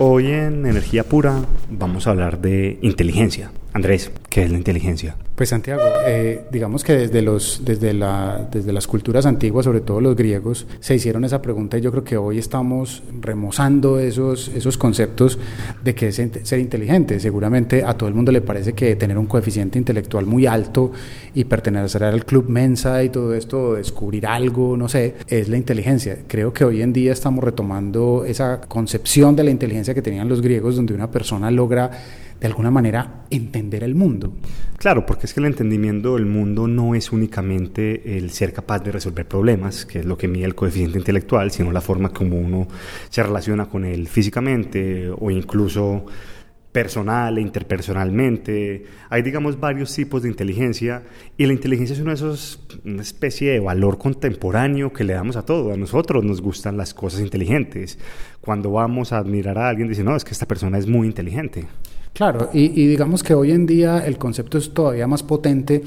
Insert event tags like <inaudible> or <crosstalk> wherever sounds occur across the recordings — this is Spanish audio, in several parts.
Hoy en Energía Pura vamos a hablar de inteligencia. Andrés, ¿qué es la inteligencia? Pues Santiago, eh, digamos que desde, los, desde, la, desde las culturas antiguas, sobre todo los griegos, se hicieron esa pregunta y yo creo que hoy estamos remozando esos, esos conceptos de qué es ser inteligente. Seguramente a todo el mundo le parece que tener un coeficiente intelectual muy alto y pertenecer al club Mensa y todo esto, descubrir algo, no sé, es la inteligencia. Creo que hoy en día estamos retomando esa concepción de la inteligencia que tenían los griegos, donde una persona logra de alguna manera entender el mundo. Claro, porque es que el entendimiento del mundo no es únicamente el ser capaz de resolver problemas, que es lo que mide el coeficiente intelectual, sino la forma como uno se relaciona con él físicamente o incluso personal e interpersonalmente. Hay, digamos, varios tipos de inteligencia y la inteligencia es uno de esos, una especie de valor contemporáneo que le damos a todo. A nosotros nos gustan las cosas inteligentes. Cuando vamos a admirar a alguien, dice, no, es que esta persona es muy inteligente. Claro, y, digamos que hoy en día el concepto es todavía más potente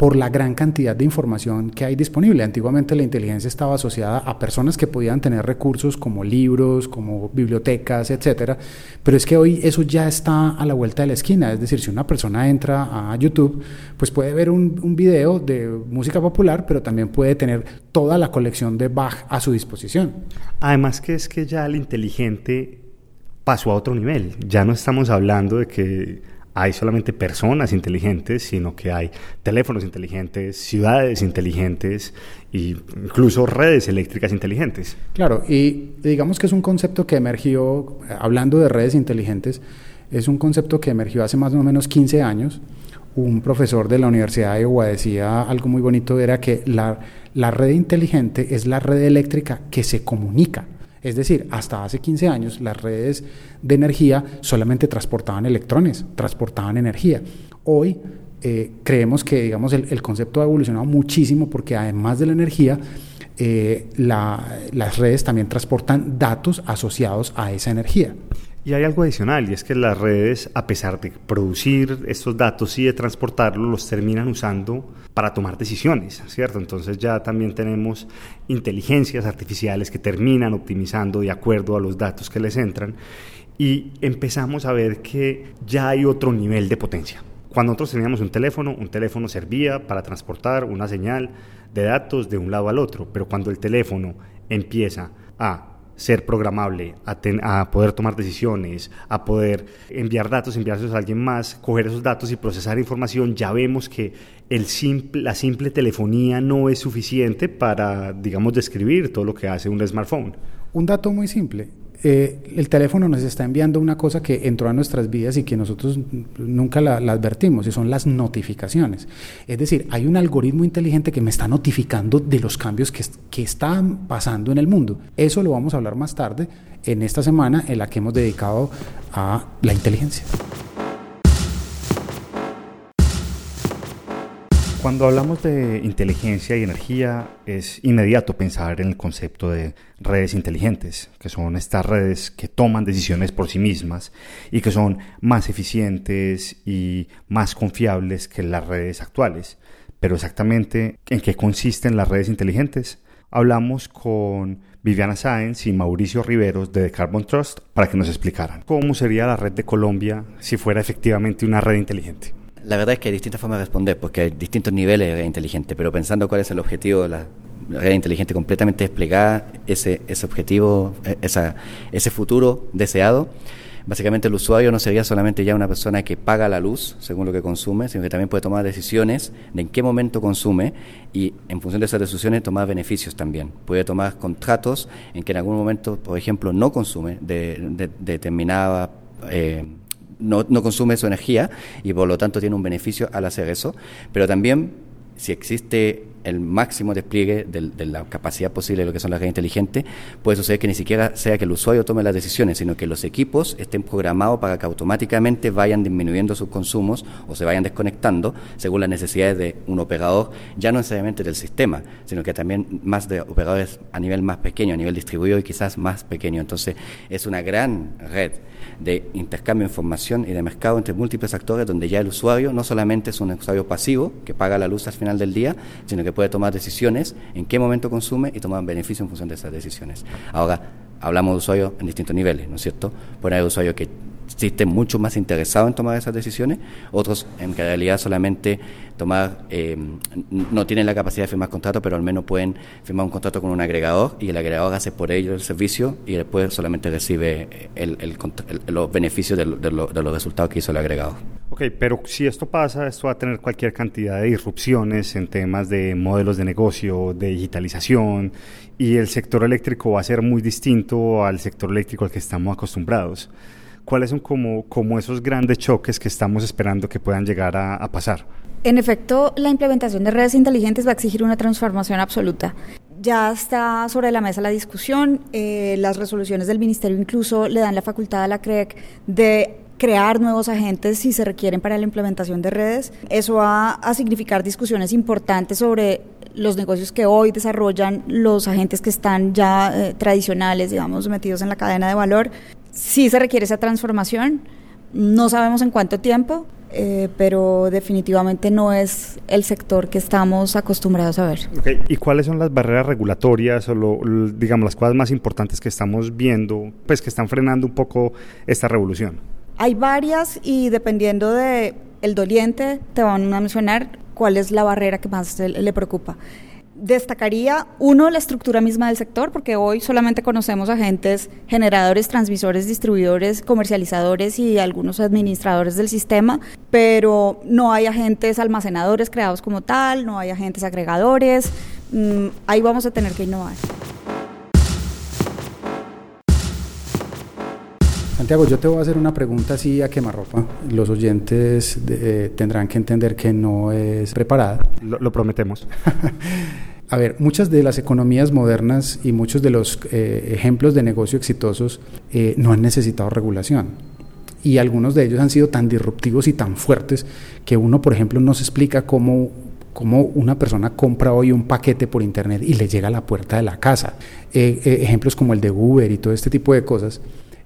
por la gran cantidad de información que hay disponible. Antiguamente la inteligencia estaba asociada a personas que podían tener recursos como libros, como bibliotecas, etcétera, pero es que hoy eso ya está a la vuelta de la esquina. Es decir, si una persona entra a YouTube, pues puede ver un, un video de música popular, pero también puede tener toda la colección de Bach a su disposición. Además que es que ya el inteligente pasó a otro nivel. Ya no estamos hablando de que hay solamente personas inteligentes, sino que hay teléfonos inteligentes, ciudades inteligentes e incluso redes eléctricas inteligentes. Claro, y digamos que es un concepto que emergió, hablando de redes inteligentes, es un concepto que emergió hace más o menos 15 años. Un profesor de la Universidad de Iowa decía algo muy bonito, era que la, la red inteligente es la red eléctrica que se comunica. Es decir, hasta hace 15 años las redes de energía solamente transportaban electrones, transportaban energía. Hoy eh, creemos que digamos, el, concepto ha evolucionado muchísimo porque además de la energía, eh, las redes también transportan datos asociados a esa energía. Y hay algo adicional, y es que las redes, a pesar de producir estos datos y de transportarlos, los terminan usando para tomar decisiones, ¿cierto? Entonces ya también tenemos inteligencias artificiales que terminan optimizando de acuerdo a los datos que les entran y empezamos a ver que ya hay otro nivel de potencia. Cuando nosotros teníamos un teléfono, un teléfono servía para transportar una señal de datos de un lado al otro, pero cuando el teléfono empieza a ser programable, a, poder tomar decisiones, a poder enviar datos, enviárselos a alguien más, coger esos datos y procesar información, ya vemos que el simple, la simple telefonía no es suficiente para, digamos, describir todo lo que hace un smartphone. Un dato muy simple, eh, el teléfono nos está enviando una cosa que entró a nuestras vidas y que nosotros nunca la, advertimos, y son las notificaciones. Es decir, hay un algoritmo inteligente que me está notificando de los cambios que, que están pasando en el mundo. Eso lo vamos a hablar más tarde en esta semana en la que hemos dedicado a la inteligencia. Cuando hablamos de inteligencia y energía, es inmediato pensar en el concepto de redes inteligentes, que son estas redes que toman decisiones por sí mismas y que son más eficientes y más confiables que las redes actuales. Pero exactamente en qué consisten las redes inteligentes, hablamos con Viviana Sáenz y Mauricio Riveros de The Carbon Trust para que nos explicaran cómo sería la red de Colombia si fuera efectivamente una red inteligente. La verdad es que hay distintas formas de responder, porque hay distintos niveles de red inteligente, pero pensando cuál es el objetivo de la red inteligente completamente desplegada, ese, ese objetivo, e, esa, ese futuro deseado, básicamente el usuario no sería solamente ya una persona que paga la luz según lo que consume, sino que también puede tomar decisiones de en qué momento consume y en función de esas decisiones tomar beneficios también. Puede tomar contratos en que en algún momento, por ejemplo, no consume de, de determinada... Eh, no, no consume su energía y por lo tanto tiene un beneficio al hacer eso, pero también si existe el máximo despliegue de, la capacidad posible de lo que son las redes inteligentes, puede suceder que ni siquiera sea que el usuario tome las decisiones, sino que los equipos estén programados para que automáticamente vayan disminuyendo sus consumos o se vayan desconectando según las necesidades de un operador, ya no necesariamente del sistema, sino que también más de operadores a nivel más pequeño, a nivel distribuido y quizás más pequeño. Entonces, es una gran red de intercambio de información y de mercado entre múltiples actores donde ya el usuario no solamente es un usuario pasivo que paga la luz al final del día, sino que puede tomar decisiones en qué momento consume y tomar beneficio en función de esas decisiones. Ahora, hablamos de usuarios en distintos niveles, ¿no es cierto? Puede haber usuarios que existen mucho más interesados en tomar esas decisiones, otros en realidad solamente tomar, eh, no tienen la capacidad de firmar contrato, pero al menos pueden firmar un contrato con un agregador y el agregador hace por ello el servicio y después solamente recibe el, los beneficios de, de, los resultados que hizo el agregador. Ok, pero si esto pasa, esto va a tener cualquier cantidad de disrupciones en temas de modelos de negocio, de digitalización, y el sector eléctrico va a ser muy distinto al sector eléctrico al que estamos acostumbrados. ¿Cuáles son como, esos grandes choques que estamos esperando que puedan llegar a, pasar? En efecto, la implementación de redes inteligentes va a exigir una transformación absoluta. Ya está sobre la mesa la discusión, eh, las resoluciones del Ministerio incluso le dan la facultad a la CREC de crear nuevos agentes si se requieren para la implementación de redes. Eso va a significar discusiones importantes sobre los negocios que hoy desarrollan los agentes que están ya eh, tradicionales, digamos, metidos en la cadena de valor. Sí se requiere esa transformación, no sabemos en cuánto tiempo, eh, pero definitivamente no es el sector que estamos acostumbrados a ver. ¿Y cuáles son las barreras regulatorias o, digamos, las cosas más importantes que estamos viendo, pues que están frenando un poco esta revolución? Hay varias y dependiendo de el doliente te van a mencionar cuál es la barrera que más le preocupa. Destacaría, uno, la estructura misma del sector, porque hoy solamente conocemos agentes generadores, transmisores, distribuidores, comercializadores y algunos administradores del sistema, pero no hay agentes almacenadores creados como tal, no hay agentes agregadores, mm, ahí vamos a tener que innovar. Santiago, yo te voy a hacer una pregunta así a quemarropa. Los oyentes eh, tendrán que entender que no es preparada. Lo, prometemos. <laughs> a ver, muchas de las economías modernas y muchos de los eh, ejemplos de negocio exitosos eh, no han necesitado regulación. Y algunos de ellos han sido tan disruptivos y tan fuertes que uno, por ejemplo, no se explica cómo cómo una persona compra hoy un paquete por internet y le llega a la puerta de la casa. ejemplos como el de Uber y todo este tipo de cosas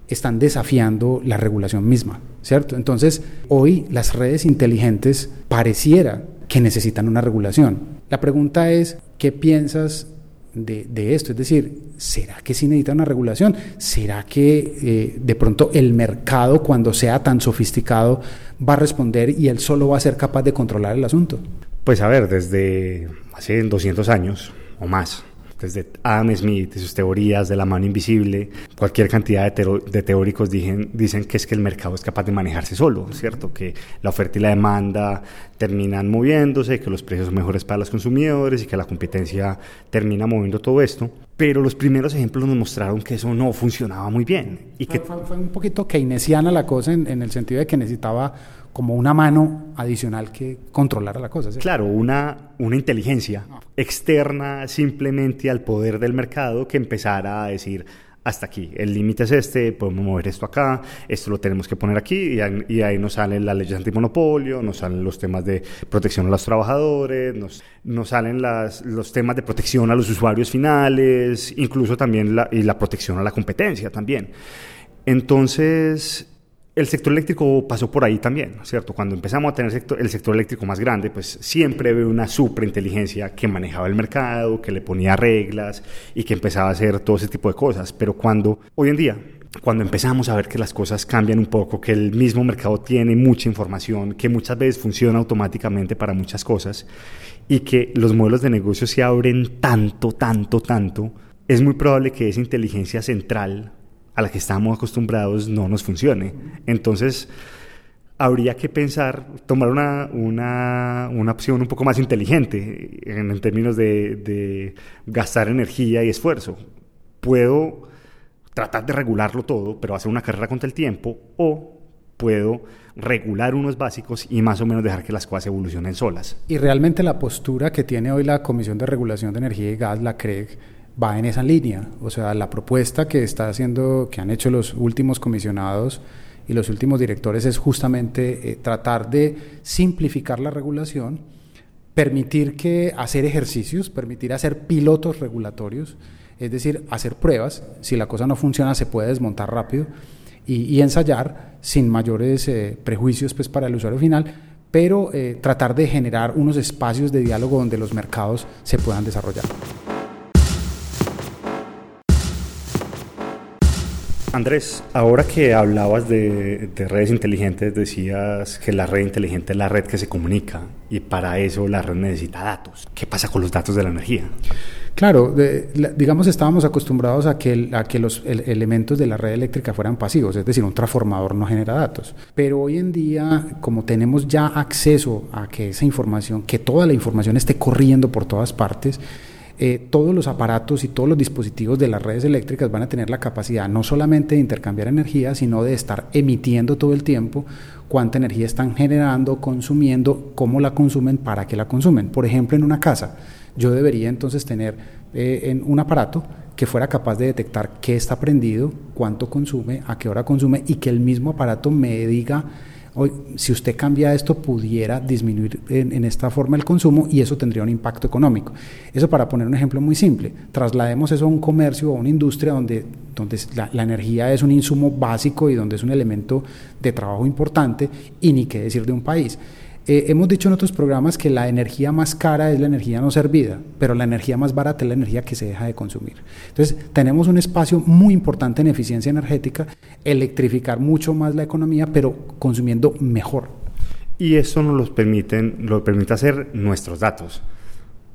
están desafiando la regulación misma, ¿cierto? Entonces, hoy las redes inteligentes pareciera que necesitan una regulación. La pregunta es, ¿qué piensas de, esto? Es decir, ¿será que sí necesita una regulación? ¿Será que eh, de pronto el mercado, cuando sea tan sofisticado, va a responder y él solo va a ser capaz de controlar el asunto? Pues a ver, desde hace 200 años o más, desde Adam Smith y sus teorías de la mano invisible, cualquier cantidad de, teóricos dicen, dicen que es que el mercado es capaz de manejarse solo, ¿cierto? Que la oferta y la demanda terminan moviéndose, que los precios son mejores para los consumidores y que la competencia termina moviendo todo esto. Pero los primeros ejemplos nos mostraron que eso no funcionaba muy bien. Y fue, que... fue, un poquito keynesiana la cosa en, en el sentido de que necesitaba como una mano adicional que controlara la cosa. Claro, una, una inteligencia externa simplemente al poder del mercado que empezara a decir, hasta aquí, el límite es este, podemos mover esto acá, esto lo tenemos que poner aquí, y ahí, nos salen las leyes antimonopolio, nos salen los temas de protección a los trabajadores, nos, nos salen las, los temas de protección a los usuarios finales, incluso también la, y la protección a la competencia también. Entonces, el sector eléctrico pasó por ahí también, ¿cierto? Cuando empezamos a tener el sector eléctrico más grande, pues siempre había una superinteligencia que manejaba el mercado, que le ponía reglas y que empezaba a hacer todo ese tipo de cosas. Pero cuando, hoy en día, cuando empezamos a ver que las cosas cambian un poco, que el mismo mercado tiene mucha información, que muchas veces funciona automáticamente para muchas cosas y que los modelos de negocio se abren tanto, tanto, tanto, es muy probable que esa inteligencia central a la que estamos acostumbrados no nos funcione. Entonces, habría que pensar, tomar una, una, una opción un poco más inteligente en, términos de, de, gastar energía y esfuerzo. Puedo tratar de regularlo todo, pero hacer una carrera contra el tiempo, o puedo regular unos básicos y más o menos dejar que las cosas evolucionen solas. Y realmente la postura que tiene hoy la Comisión de Regulación de Energía y Gas, la CREG, va en esa línea. O sea, la propuesta que está haciendo, que han hecho los últimos comisionados y los últimos directores es justamente eh, tratar de simplificar la regulación, permitir que hacer ejercicios, permitir hacer pilotos regulatorios, es decir, hacer pruebas. Si la cosa no funciona, se puede desmontar rápido y, ensayar sin mayores eh, prejuicios pues, para el usuario final, pero eh, tratar de generar unos espacios de diálogo donde los mercados se puedan desarrollar. Andrés, ahora que hablabas de, redes inteligentes, decías que la red inteligente es la red que se comunica y para eso la red necesita datos. ¿Qué pasa con los datos de la energía? Claro, digamos estábamos acostumbrados a que, los elementos de la red eléctrica fueran pasivos, es decir, un transformador no genera datos. Pero hoy en día, como tenemos ya acceso a que esa información, que toda la información esté corriendo por todas partes, eh, todos los aparatos y todos los dispositivos de las redes eléctricas van a tener la capacidad no solamente de intercambiar energía, sino de estar emitiendo todo el tiempo cuánta energía están generando, consumiendo, cómo la consumen, para qué la consumen. Por ejemplo, en una casa, yo debería entonces tener eh, en un aparato que fuera capaz de detectar qué está prendido, cuánto consume, a qué hora consume y que el mismo aparato me diga Hoy, si usted cambia esto, pudiera disminuir en, esta forma el consumo y eso tendría un impacto económico. Eso para poner un ejemplo muy simple. Traslademos eso a un comercio o a una industria donde, donde la, energía es un insumo básico y donde es un elemento de trabajo importante y ni qué decir de un país. Eh, hemos dicho en otros programas que la energía más cara es la energía no servida, pero la energía más barata es la energía que se deja de consumir. Entonces, tenemos un espacio muy importante en eficiencia energética, electrificar mucho más la economía, pero consumiendo mejor. Y eso nos lo lo permite hacer nuestros datos.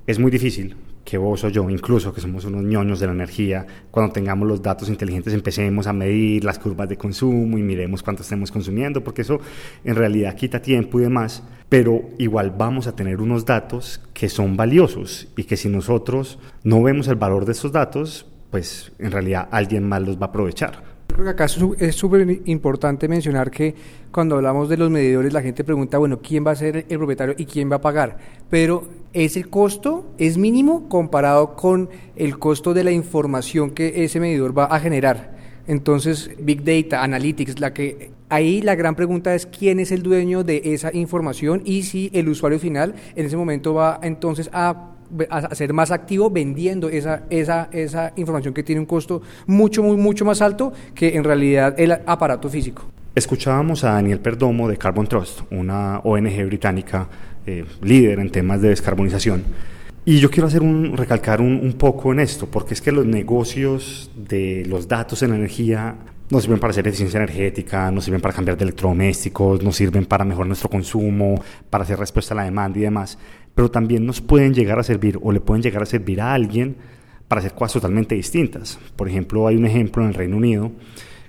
Es muy difícil, que vos o yo, incluso que somos unos ñoños de la energía, cuando tengamos los datos inteligentes empecemos a medir las curvas de consumo y miremos cuánto estemos consumiendo, porque eso en realidad quita tiempo y demás, pero igual vamos a tener unos datos que son valiosos y que si nosotros no vemos el valor de esos datos, pues en realidad alguien más los va a aprovechar. Creo que acá es súper importante mencionar que cuando hablamos de los medidores la gente pregunta, bueno, ¿quién va a ser el propietario y quién va a pagar? Pero ese costo es mínimo comparado con el costo de la información que ese medidor va a generar. Entonces, Big Data, Analytics, la que ahí la gran pregunta es quién es el dueño de esa información y si el usuario final en ese momento va entonces a a ser más activo vendiendo esa, esa, esa información que tiene un costo mucho, muy, mucho más alto que en realidad el aparato físico. Escuchábamos a Daniel Perdomo de Carbon Trust, una ONG británica eh, líder en temas de descarbonización. Y yo quiero hacer un, recalcar un, un, poco en esto, porque es que los negocios de los datos en energía nos sirven para hacer eficiencia energética, nos sirven para cambiar de electrodomésticos, nos sirven para mejorar nuestro consumo, para hacer respuesta a la demanda y demás pero también nos pueden llegar a servir o le pueden llegar a servir a alguien para hacer cosas totalmente distintas. Por ejemplo, hay un ejemplo en el Reino Unido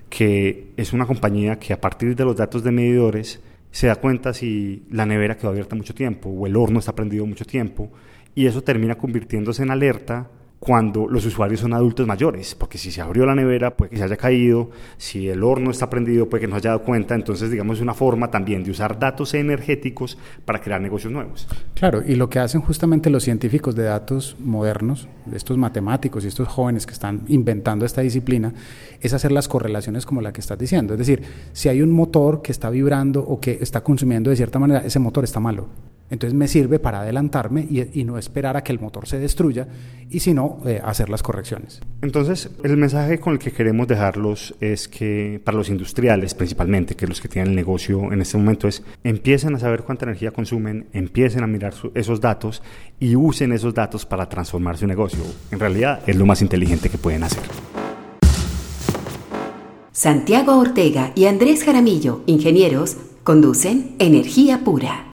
que es una compañía que a partir de los datos de medidores se da cuenta si la nevera quedó abierta mucho tiempo o el horno está prendido mucho tiempo y eso termina convirtiéndose en alerta cuando los usuarios son adultos mayores, porque si se abrió la nevera puede que se haya caído, si el horno está prendido puede que no haya dado cuenta, entonces digamos es una forma también de usar datos energéticos para crear negocios nuevos. Claro, y lo que hacen justamente los científicos de datos modernos, estos matemáticos y estos jóvenes que están inventando esta disciplina, es hacer las correlaciones como la que estás diciendo, es decir, si hay un motor que está vibrando o que está consumiendo de cierta manera, ese motor está malo entonces me sirve para adelantarme y, no esperar a que el motor se destruya y sino eh, hacer las correcciones. Entonces el mensaje con el que queremos dejarlos es que para los industriales principalmente, que los que tienen el negocio en este momento es empiecen a saber cuánta energía consumen, empiecen a mirar esos datos y usen esos datos para transformar su negocio. En realidad es lo más inteligente que pueden hacer. Santiago Ortega y Andrés Jaramillo, ingenieros, conducen Energía Pura.